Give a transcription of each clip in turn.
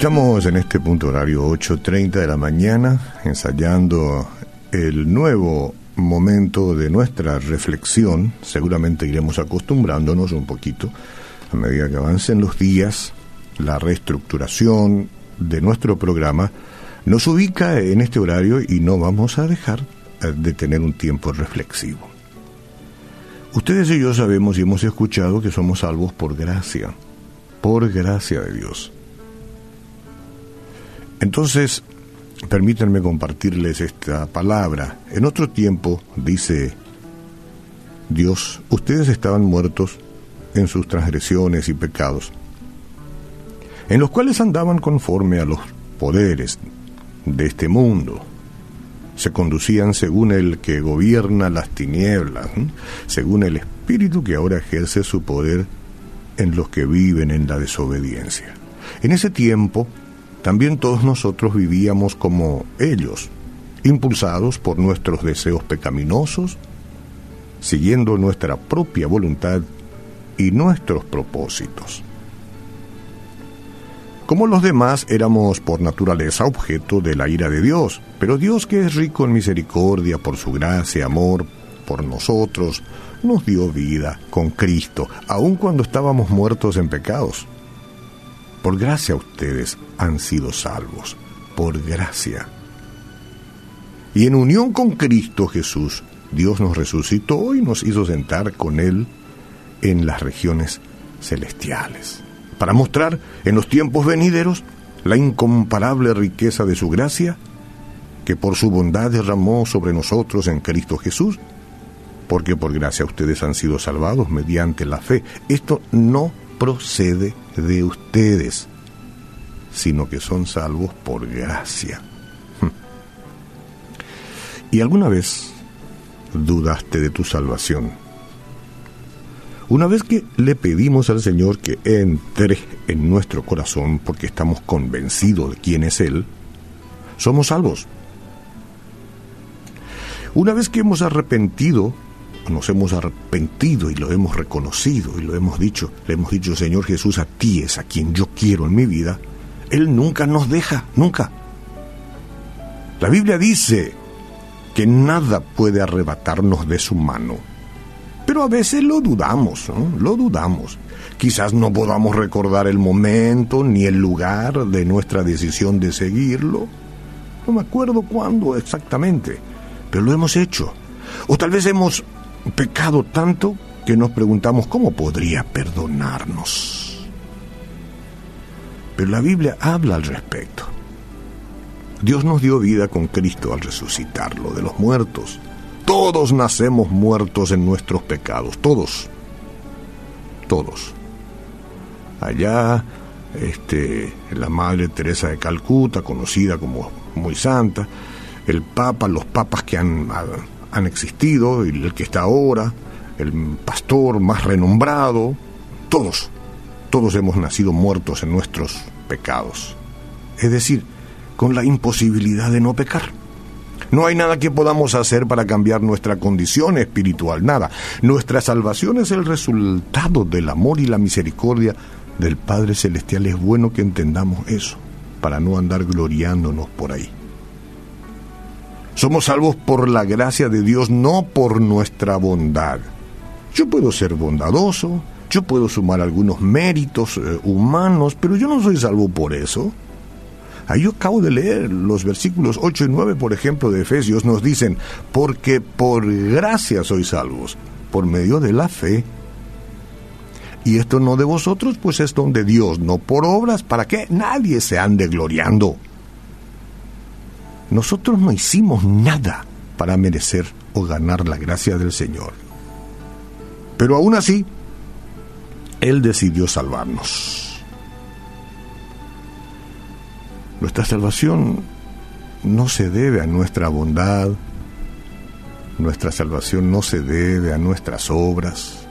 Estamos en este punto horario 8.30 de la mañana ensayando el nuevo momento de nuestra reflexión. Seguramente iremos acostumbrándonos un poquito a medida que avancen los días. La reestructuración de nuestro programa nos ubica en este horario y no vamos a dejar eh, de tener un tiempo reflexivo. Ustedes y yo sabemos y hemos escuchado que somos salvos por gracia, por gracia de Dios. Entonces, permítanme compartirles esta palabra. En otro tiempo, dice Dios, ustedes estaban muertos en sus transgresiones y pecados, en los cuales andaban conforme a los poderes de este mundo. Se conducían según el que gobierna las tinieblas, según el espíritu que ahora ejerce su poder en los que viven en la desobediencia. En ese tiempo, también todos nosotros vivíamos como ellos, impulsados por nuestros deseos pecaminosos, siguiendo nuestra propia voluntad y nuestros propósitos. Como los demás éramos por naturaleza objeto de la ira de Dios, pero Dios que es rico en misericordia por su gracia, amor por nosotros, nos dio vida con Cristo, aun cuando estábamos muertos en pecados. Por gracia ustedes han sido salvos, por gracia. Y en unión con Cristo Jesús, Dios nos resucitó y nos hizo sentar con Él en las regiones celestiales, para mostrar en los tiempos venideros la incomparable riqueza de su gracia, que por su bondad derramó sobre nosotros en Cristo Jesús, porque por gracia ustedes han sido salvados mediante la fe. Esto no procede de ustedes, sino que son salvos por gracia. ¿Y alguna vez dudaste de tu salvación? Una vez que le pedimos al Señor que entre en nuestro corazón porque estamos convencidos de quién es Él, somos salvos. Una vez que hemos arrepentido nos hemos arrepentido y lo hemos reconocido y lo hemos dicho, le hemos dicho, Señor Jesús, a ti es a quien yo quiero en mi vida, Él nunca nos deja, nunca. La Biblia dice que nada puede arrebatarnos de su mano, pero a veces lo dudamos, lo dudamos. Quizás no podamos recordar el momento ni el lugar de nuestra decisión de seguirlo. No me acuerdo cuándo exactamente, pero lo hemos hecho. O tal vez hemos pecado tanto que nos preguntamos cómo podría perdonarnos. Pero la Biblia habla al respecto. Dios nos dio vida con Cristo al resucitarlo de los muertos. Todos nacemos muertos en nuestros pecados, todos. Todos. Allá, este, la Madre Teresa de Calcuta, conocida como muy santa, el Papa, los papas que han han existido, el que está ahora, el pastor más renombrado, todos, todos hemos nacido muertos en nuestros pecados. Es decir, con la imposibilidad de no pecar. No hay nada que podamos hacer para cambiar nuestra condición espiritual, nada. Nuestra salvación es el resultado del amor y la misericordia del Padre Celestial. Es bueno que entendamos eso, para no andar gloriándonos por ahí. Somos salvos por la gracia de Dios, no por nuestra bondad. Yo puedo ser bondadoso, yo puedo sumar algunos méritos eh, humanos, pero yo no soy salvo por eso. Ahí yo acabo de leer los versículos 8 y 9, por ejemplo, de Efesios, nos dicen, porque por gracia sois salvos, por medio de la fe. Y esto no de vosotros, pues es don de Dios, no por obras, para que nadie se ande gloriando. Nosotros no hicimos nada para merecer o ganar la gracia del Señor. Pero aún así, Él decidió salvarnos. Nuestra salvación no se debe a nuestra bondad, nuestra salvación no se debe a nuestras obras.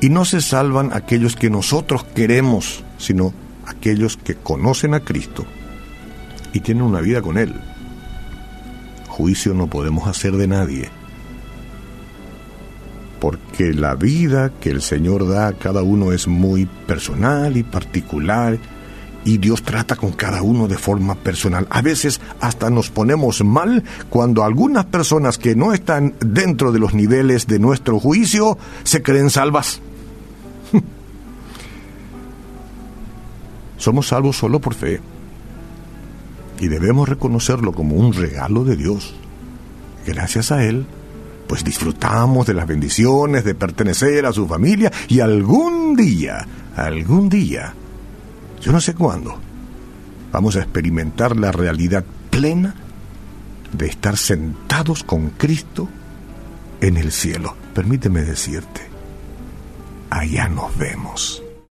Y no se salvan aquellos que nosotros queremos, sino aquellos que conocen a Cristo y tienen una vida con Él. Juicio no podemos hacer de nadie. porque la vida que el Señor da a cada uno es muy personal y particular y Dios trata con cada uno de forma personal. A veces hasta nos ponemos mal cuando algunas personas que no están dentro de los niveles de nuestro juicio se creen salvas. Somos salvos solo por fe y debemos reconocerlo como un regalo de Dios. Gracias a Él, pues disfrutamos de las bendiciones de pertenecer a su familia y algún día, algún día, yo no sé cuándo, vamos a experimentar la realidad plena de estar sentados con Cristo en el cielo. Permíteme decirte, allá nos vemos.